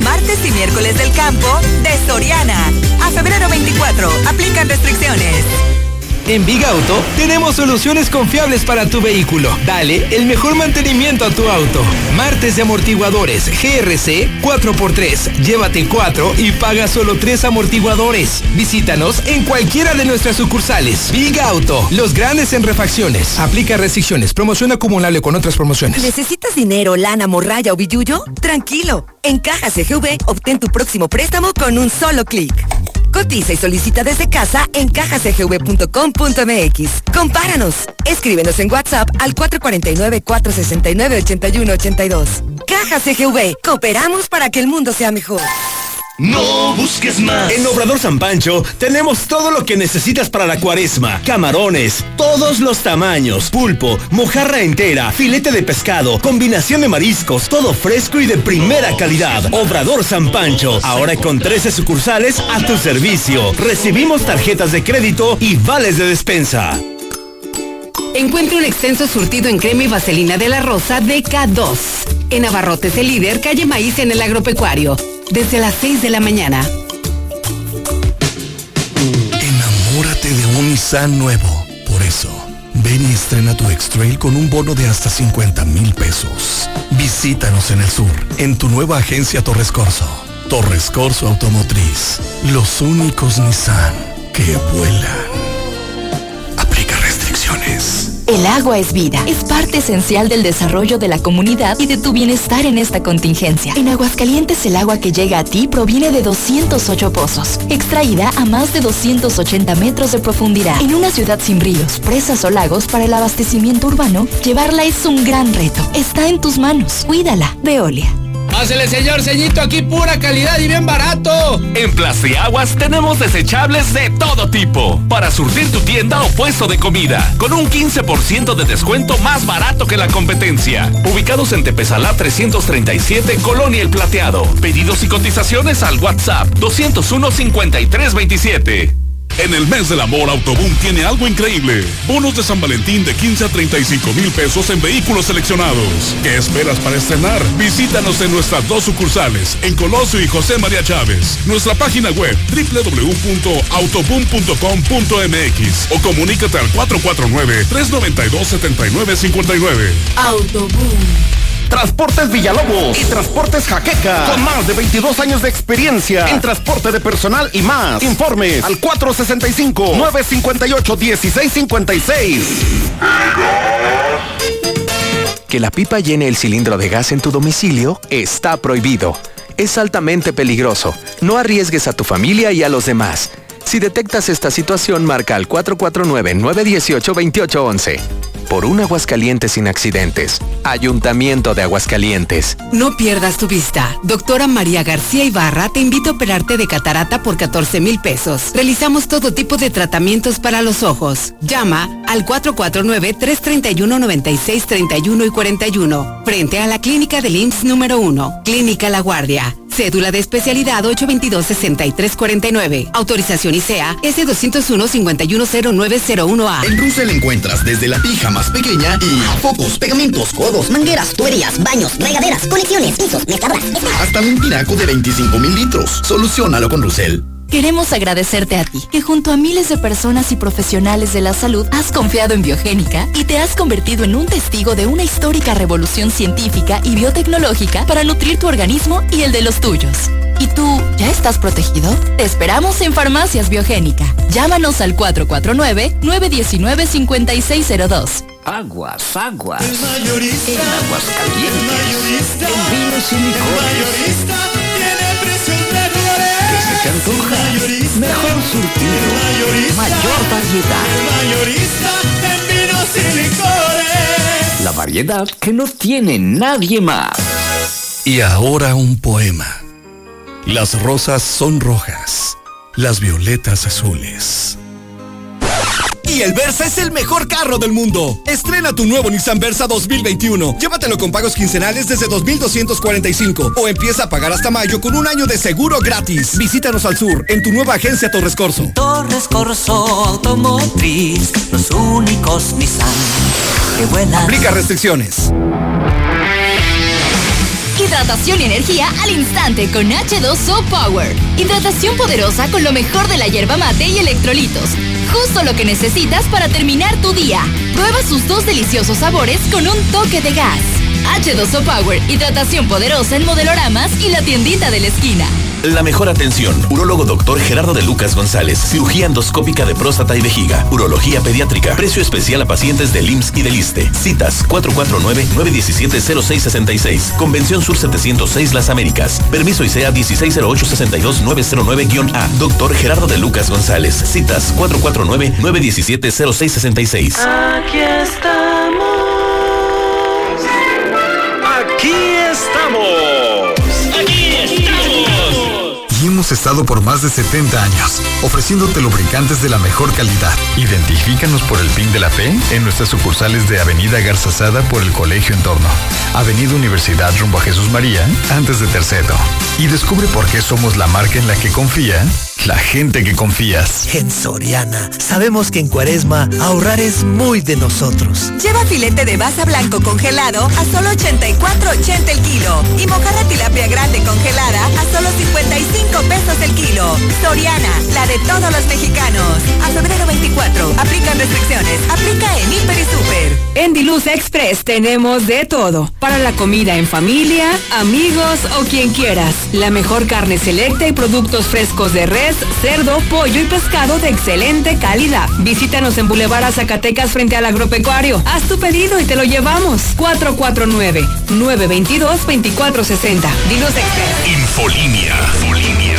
Martes y miércoles del campo de Soriana. A febrero 24. Aplican restricciones.
En Big Auto tenemos soluciones confiables para tu vehículo. Dale el mejor mantenimiento a tu auto. Martes de amortiguadores GRC 4x3. Llévate 4 y paga solo 3 amortiguadores. Visítanos en cualquiera de nuestras sucursales. Big Auto, los grandes en refacciones. Aplica restricciones. Promoción acumulable con otras promociones.
¿Necesitas dinero, lana, morralla o billuyo? Tranquilo. En Caja CGV obtén tu próximo préstamo con un solo clic. Cotiza y solicita desde casa en cajacgv.com.mx. Compáranos. Escríbenos en WhatsApp al 449-469-8182. Caja CGV. Cooperamos para que el mundo sea mejor.
No busques más.
En Obrador San Pancho tenemos todo lo que necesitas para la cuaresma. Camarones, todos los tamaños, pulpo, mojarra entera, filete de pescado, combinación de mariscos, todo fresco y de primera calidad. Obrador San Pancho, ahora con 13 sucursales a tu servicio. Recibimos tarjetas de crédito y vales de despensa.
Encuentre un extenso surtido en crema y vaselina de la rosa de K2. En Abarrotes el líder, calle Maíz en el agropecuario desde las 6 de la mañana.
Enamórate de un Nissan nuevo. Por eso, ven y estrena tu X-Trail con un bono de hasta 50 mil pesos. Visítanos en el sur, en tu nueva agencia Torres Corso. Torres Corso Automotriz. Los únicos Nissan que vuelan.
El agua es vida, es parte esencial del desarrollo de la comunidad y de tu bienestar en esta contingencia. En Aguascalientes el agua que llega a ti proviene de 208 pozos, extraída a más de 280 metros de profundidad. En una ciudad sin ríos, presas o lagos para el abastecimiento urbano, llevarla es un gran reto. Está en tus manos. Cuídala. Veolia.
Pásele, señor ceñito, aquí pura calidad y bien barato.
En Plastiaguas tenemos desechables de todo tipo para surtir tu tienda o puesto de comida con un 15% de descuento más barato que la competencia. Ubicados en Tepezalá 337, Colonia El Plateado. Pedidos y cotizaciones al WhatsApp 201 5327.
En el mes del amor, Autoboom tiene algo increíble. Bonos de San Valentín de 15 a 35 mil pesos en vehículos seleccionados. ¿Qué esperas para estrenar? Visítanos en nuestras dos sucursales, en Colosio y José María Chávez. Nuestra página web www.autoboom.com.mx o comunícate al 449-392-7959.
Autoboom.
Transportes Villalobos y Transportes Jaqueca. Con más de 22 años de experiencia en transporte de personal y más. Informes al 465-958-1656.
Que la pipa llene el cilindro de gas en tu domicilio está prohibido. Es altamente peligroso. No arriesgues a tu familia y a los demás. Si detectas esta situación, marca al 449-918-2811. Por un Aguascalientes sin accidentes. Ayuntamiento de Aguascalientes.
No pierdas tu vista. Doctora María García Ibarra te invita a operarte de catarata por 14 mil pesos. Realizamos todo tipo de tratamientos para los ojos. Llama al 449-331-9631 y 41. Frente a la clínica del IMSS número 1. Clínica La Guardia. Cédula de especialidad 822-6349. Autorización ICEA S201-510901A.
En Russell encuentras desde la pija pequeña y focos, pegamentos, codos, mangueras, tuberías, baños, regaderas, conexiones, pisos, mezcladoras. Hasta un tinaco de 25 mil litros. Solucionalo con Russell.
Queremos agradecerte a ti, que junto a miles de personas y profesionales de la salud has confiado en Biogénica y te has convertido en un testigo de una histórica revolución científica y biotecnológica para nutrir tu organismo y el de los tuyos. ¿Y tú ya estás protegido? Te esperamos en Farmacias Biogénica. Llámanos al 449-919-5602.
Aguas, aguas. El mayorista. En aguas calientes. El mayorista. En vinos y licores.
tiene precios mejores.
¿Qué se te antoja? Mejor surtido. Mayor variedad.
El mayorista en vinos y licores.
La variedad que no tiene nadie más.
Y ahora un poema. Las rosas son rojas, las violetas azules.
Y el Versa es el mejor carro del mundo. Estrena tu nuevo Nissan Versa 2021. Llévatelo con pagos quincenales desde 2.245 o empieza a pagar hasta mayo con un año de seguro gratis. Visítanos al sur en tu nueva agencia Torres Corso.
Torres Corso Automotriz, los únicos Nissan que vuelan.
Aplica restricciones.
Hidratación y energía al instante con H2O Power. Hidratación poderosa con lo mejor de la hierba mate y electrolitos. Justo lo que necesitas para terminar tu día. Prueba sus dos deliciosos sabores con un toque de gas. H2O Power, hidratación poderosa en modeloramas y la tiendita de la esquina.
La mejor atención. Urólogo doctor Gerardo de Lucas González. Cirugía endoscópica de próstata y vejiga. Urología pediátrica. Precio especial a pacientes del IMSS y del ISTE. Citas 449-917-0666. Convención Sur 706 Las Américas. Permiso ICEA 160862909-A. Doctor Gerardo de Lucas González. Citas 449-917-0666.
Aquí estamos.
Aquí estamos.
Hemos estado por más de 70 años, ofreciéndote lubricantes de la mejor calidad. Identifícanos por el PIN de la fe en nuestras sucursales de Avenida Garzazada por el Colegio Entorno, Avenida Universidad rumbo a Jesús María, antes de Terceto. Y descubre por qué somos la marca en la que confía la gente que confías.
En Soriana, sabemos que en Cuaresma ahorrar es muy de nosotros.
Lleva filete de basa blanco congelado a solo 84.80 el kilo y mojarra tilapia grande congelada a solo 55 pesos el kilo. Soriana, la de todos los mexicanos. A febrero 24, aplican restricciones. Aplica en Hiper y Super.
En Diluz Express tenemos de todo. Para la comida en familia, amigos o quien quieras. La mejor carne selecta y productos frescos de res, cerdo, pollo y pescado de excelente calidad. Visítanos en Boulevard Zacatecas frente al agropecuario. Haz tu pedido y te lo llevamos. 449-922-2460. Diluz Express.
Infolinia. Infolinia.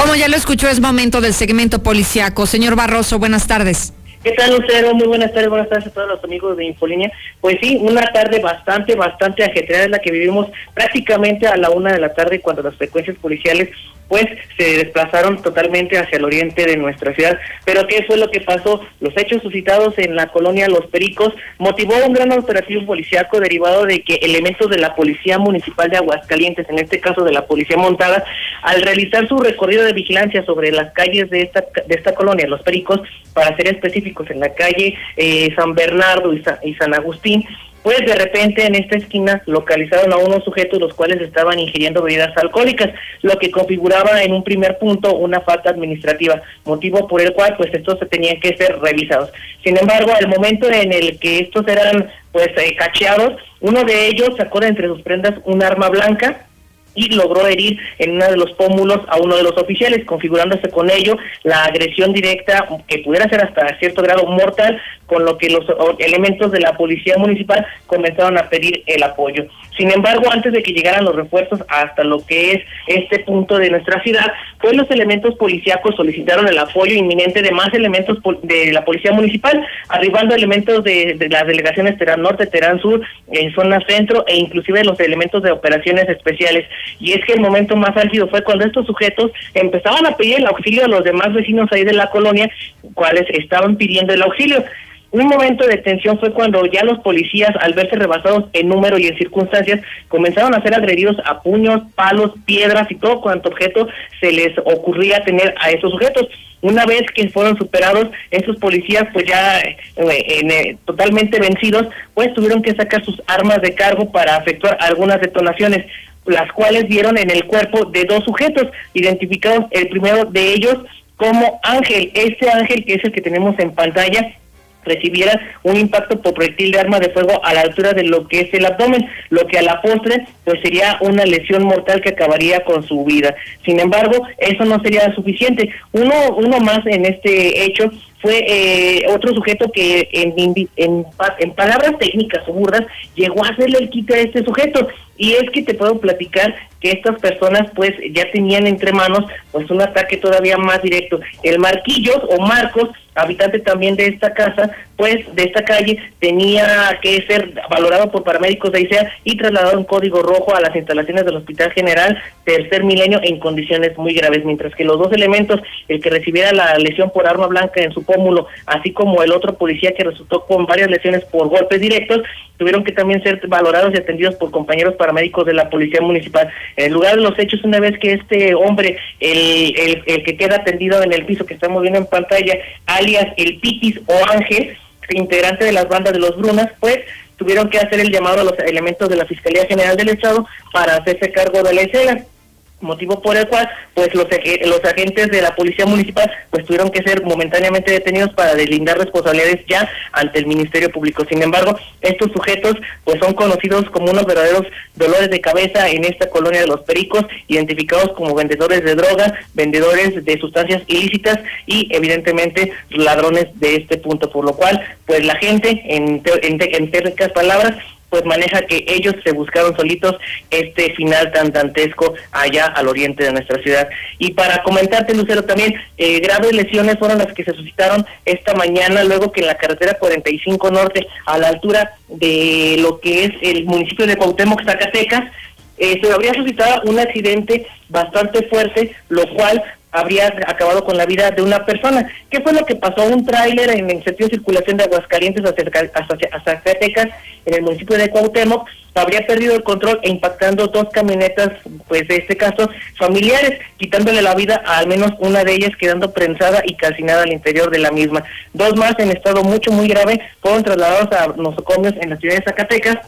Como ya lo escuchó, es momento del segmento policiaco. Señor Barroso, buenas tardes.
¿Qué tal, Lucero? Muy buenas tardes, buenas tardes a todos los amigos de Infolínea. Pues sí, una tarde bastante, bastante ajetreada es la que vivimos prácticamente a la una de la tarde cuando las frecuencias policiales pues se desplazaron totalmente hacia el oriente de nuestra ciudad. Pero ¿qué fue lo que pasó? Los hechos suscitados en la colonia Los Pericos motivó un gran operativo policiaco derivado de que elementos de la Policía Municipal de Aguascalientes, en este caso de la Policía Montada, al realizar su recorrido de vigilancia sobre las calles de esta, de esta colonia, Los Pericos, para ser específicos, en la calle eh, San Bernardo y San Agustín, pues de repente en esta esquina localizaron a unos sujetos los cuales estaban ingiriendo bebidas alcohólicas, lo que configuraba en un primer punto una falta administrativa, motivo por el cual pues estos tenían que ser revisados. Sin embargo, al momento en el que estos eran pues eh, cacheados, uno de ellos sacó de entre sus prendas un arma blanca y logró herir en uno de los pómulos a uno de los oficiales, configurándose con ello la agresión directa que pudiera ser hasta cierto grado mortal, con lo que los elementos de la policía municipal comenzaron a pedir el apoyo. Sin embargo, antes de que llegaran los refuerzos hasta lo que es este punto de nuestra ciudad, pues los elementos policíacos solicitaron el apoyo inminente de más elementos de la policía municipal, arribando elementos de, las delegaciones Terán Norte, Terán Sur, en zona centro e inclusive los elementos de operaciones especiales. Y es que el momento más álgido fue cuando estos sujetos empezaban a pedir el auxilio a los demás vecinos ahí de la colonia, cuales estaban pidiendo el auxilio. Un momento de tensión fue cuando ya los policías, al verse rebasados en número y en circunstancias, comenzaron a ser agredidos a puños, palos, piedras y todo cuanto objeto se les ocurría tener a esos sujetos. Una vez que fueron superados, esos policías, pues ya eh, eh, totalmente vencidos, pues tuvieron que sacar sus armas de cargo para efectuar algunas detonaciones las cuales dieron en el cuerpo de dos sujetos, identificados el primero de ellos como Ángel, ese Ángel que es el que tenemos en pantalla, recibiera un impacto por proyectil de arma de fuego a la altura de lo que es el abdomen, lo que a la postre pues sería una lesión mortal que acabaría con su vida. Sin embargo, eso no sería suficiente. Uno, uno más en este hecho fue eh, otro sujeto que en, en, en, palabras técnicas o burdas llegó a hacerle el quite a este sujeto. Y es que te puedo platicar que estas personas pues ya tenían entre manos pues un ataque todavía más directo. El Marquillos o Marcos, habitante también de esta casa, pues de esta calle, tenía que ser valorado por paramédicos de ICEA y trasladado en código rojo a las instalaciones del Hospital General Tercer Milenio en condiciones muy graves, mientras que los dos elementos, el que recibiera la lesión por arma blanca en su pómulo, así como el otro policía que resultó con varias lesiones por golpes directos, tuvieron que también ser valorados y atendidos por compañeros paramédicos de la Policía Municipal. En el lugar de los hechos, una vez que este hombre, el, el, que queda atendido en el piso que estamos viendo en pantalla, alias el Pitis o Ángel, integrante de las bandas de los Brunas, pues tuvieron que hacer el llamado a los elementos de la Fiscalía General del Estado para hacerse cargo de la escena motivo por el cual pues los, los agentes de la policía municipal pues tuvieron que ser momentáneamente detenidos para deslindar responsabilidades ya ante el Ministerio Público. Sin embargo, estos sujetos pues son conocidos como unos verdaderos dolores de cabeza en esta colonia de los Pericos, identificados como vendedores de droga, vendedores de sustancias ilícitas y evidentemente ladrones de este punto, por lo cual pues la gente en, en, en palabras pues maneja que ellos se buscaron solitos este final tan dantesco allá al oriente de nuestra ciudad. Y para comentarte, Lucero, también eh, graves lesiones fueron las que se suscitaron esta mañana, luego que en la carretera 45 Norte, a la altura de lo que es el municipio de Cuauhtémoc, Zacatecas, eh, se habría suscitado un accidente bastante fuerte, lo cual habría acabado con la vida de una persona. ¿Qué fue lo que pasó? Un tráiler en el sentido de circulación de Aguascalientes hacia, Zacatecas, en el municipio de Cuauhtémoc, habría perdido el control e impactando dos camionetas, pues de este caso, familiares, quitándole la vida a al menos una de ellas, quedando prensada y calcinada al interior de la misma. Dos más en estado mucho, muy grave fueron trasladados a nosocomios en la ciudad de Zacatecas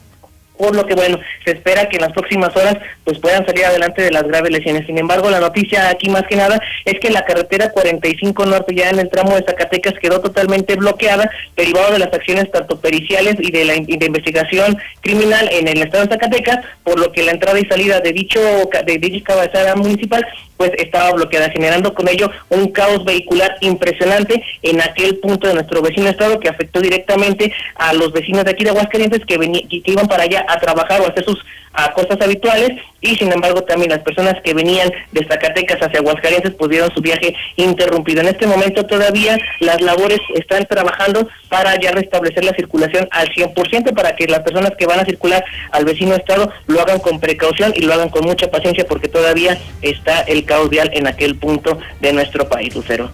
por lo que bueno, se espera que en las próximas horas pues puedan salir adelante de las graves lesiones. Sin embargo, la noticia aquí más que nada es que la carretera 45 Norte ya en el tramo de Zacatecas quedó totalmente bloqueada, derivado de las acciones tanto periciales y de la investigación criminal en el estado de Zacatecas, por lo que la entrada y salida de dicho de dicha cabezada municipal pues estaba bloqueada, generando con ello un caos vehicular impresionante en aquel punto de nuestro vecino estado que afectó directamente a los vecinos de aquí de Aguascalientes que, que iban para allá a trabajar o hacer sus a cosas habituales y sin embargo también las personas que venían de Zacatecas hacia Aguascalientes pudieron su viaje interrumpido. En este momento todavía las labores están trabajando para ya restablecer la circulación al 100% para que las personas que van a circular al vecino estado lo hagan con precaución y lo hagan con mucha paciencia porque todavía está el caos vial en aquel punto de nuestro país, Lucero.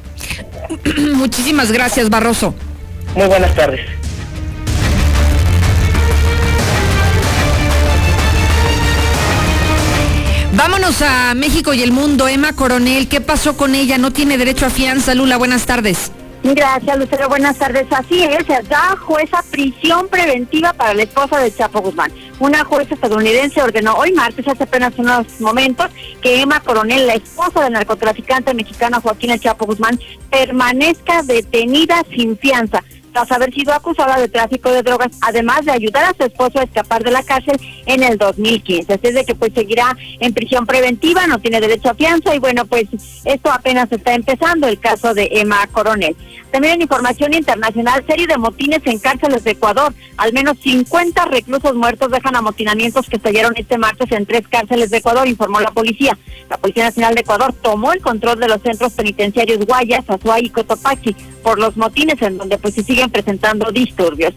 Muchísimas gracias, Barroso.
Muy buenas tardes.
Vámonos a México y el mundo. Emma Coronel, ¿qué pasó con ella? No tiene derecho a fianza. Lula, buenas tardes.
Gracias, Lucero. Buenas tardes. Así es, da jueza prisión preventiva para la esposa de Chapo Guzmán. Una jueza estadounidense ordenó hoy martes, hace apenas unos momentos, que Emma Coronel, la esposa del narcotraficante mexicano Joaquín El Chapo Guzmán, permanezca detenida sin fianza tras haber sido acusada de tráfico de drogas, además de ayudar a su esposo a escapar de la cárcel en el 2015. Así es de que pues seguirá en prisión preventiva, no tiene derecho a fianza y bueno, pues esto apenas está empezando el caso de Emma Coronel. También en información internacional, serie de motines en cárceles de Ecuador. Al menos 50 reclusos muertos dejan amotinamientos que estallaron este martes en tres cárceles de Ecuador, informó la policía. La Policía Nacional de Ecuador tomó el control de los centros penitenciarios Guayas, Azuay y Cotopaxi por los motines en donde pues se siguen presentando disturbios.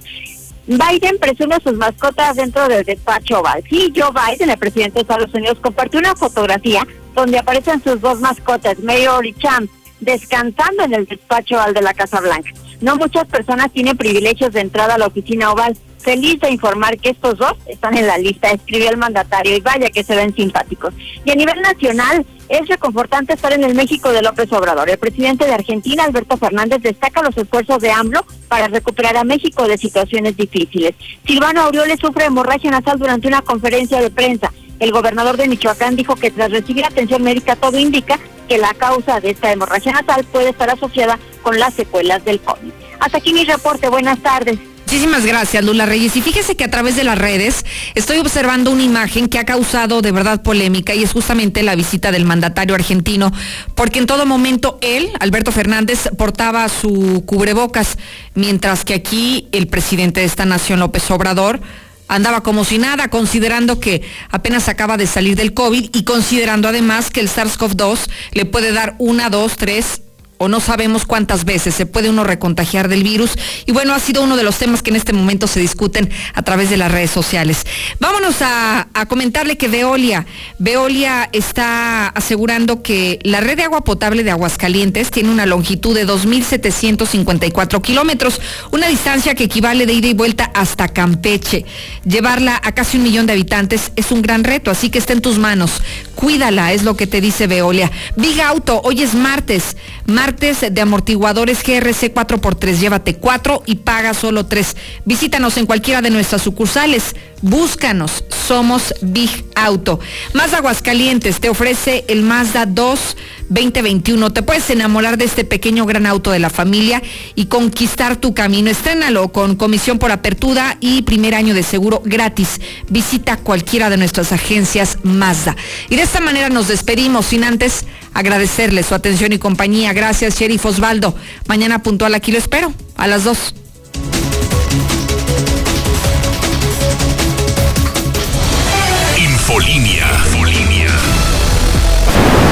Biden presume sus mascotas dentro del despacho Oval. Sí, Joe Biden, el presidente de Estados Unidos, compartió una fotografía donde aparecen sus dos mascotas, Mayor y Champ, descansando en el despacho Oval de la Casa Blanca. No muchas personas tienen privilegios de entrada a la oficina Oval. Feliz de informar que estos dos están en la lista, escribió el mandatario, y vaya que se ven simpáticos. Y a nivel nacional, es reconfortante estar en el México de López Obrador. El presidente de Argentina, Alberto Fernández, destaca los esfuerzos de AMLO para recuperar a México de situaciones difíciles. Silvano Aureoles sufre hemorragia nasal durante una conferencia de prensa. El gobernador de Michoacán dijo que tras recibir atención médica todo indica que la causa de esta hemorragia nasal puede estar asociada con las secuelas del COVID. Hasta aquí mi reporte. Buenas tardes.
Muchísimas gracias, Lula Reyes. Y fíjese que a través de las redes estoy observando una imagen que ha causado de verdad polémica y es justamente la visita del mandatario argentino, porque en todo momento él, Alberto Fernández, portaba su cubrebocas, mientras que aquí el presidente de esta nación, López Obrador, andaba como si nada, considerando que apenas acaba de salir del COVID y considerando además que el SARS-CoV-2 le puede dar una, dos, tres o no sabemos cuántas veces se puede uno recontagiar del virus. Y bueno, ha sido uno de los temas que en este momento se discuten a través de las redes sociales. Vámonos a, comentarle que Veolia, Veolia está asegurando que la red de agua potable de Aguascalientes tiene una longitud de 2.754 kilómetros, una distancia que equivale de ida y vuelta hasta Campeche. Llevarla a casi un millón de habitantes es un gran reto, así que está en tus manos. Cuídala, es lo que te dice Veolia. Big Auto, hoy es martes. Martes de amortiguadores GRC 4x3. Llévate 4 y paga solo 3. Visítanos en cualquiera de nuestras sucursales. Búscanos. Somos Big Auto. Más Aguascalientes te ofrece el Mazda 2 2021. Te puedes enamorar de este pequeño gran auto de la familia y conquistar tu camino. Estrénalo con comisión por apertura y primer año de seguro gratis. Visita cualquiera de nuestras agencias Mazda. Y de esta manera nos despedimos sin antes agradecerle su atención y compañía. Gracias, Sheriff Osvaldo. Mañana puntual aquí lo espero, a las 2.
Infolinia. Infolinia.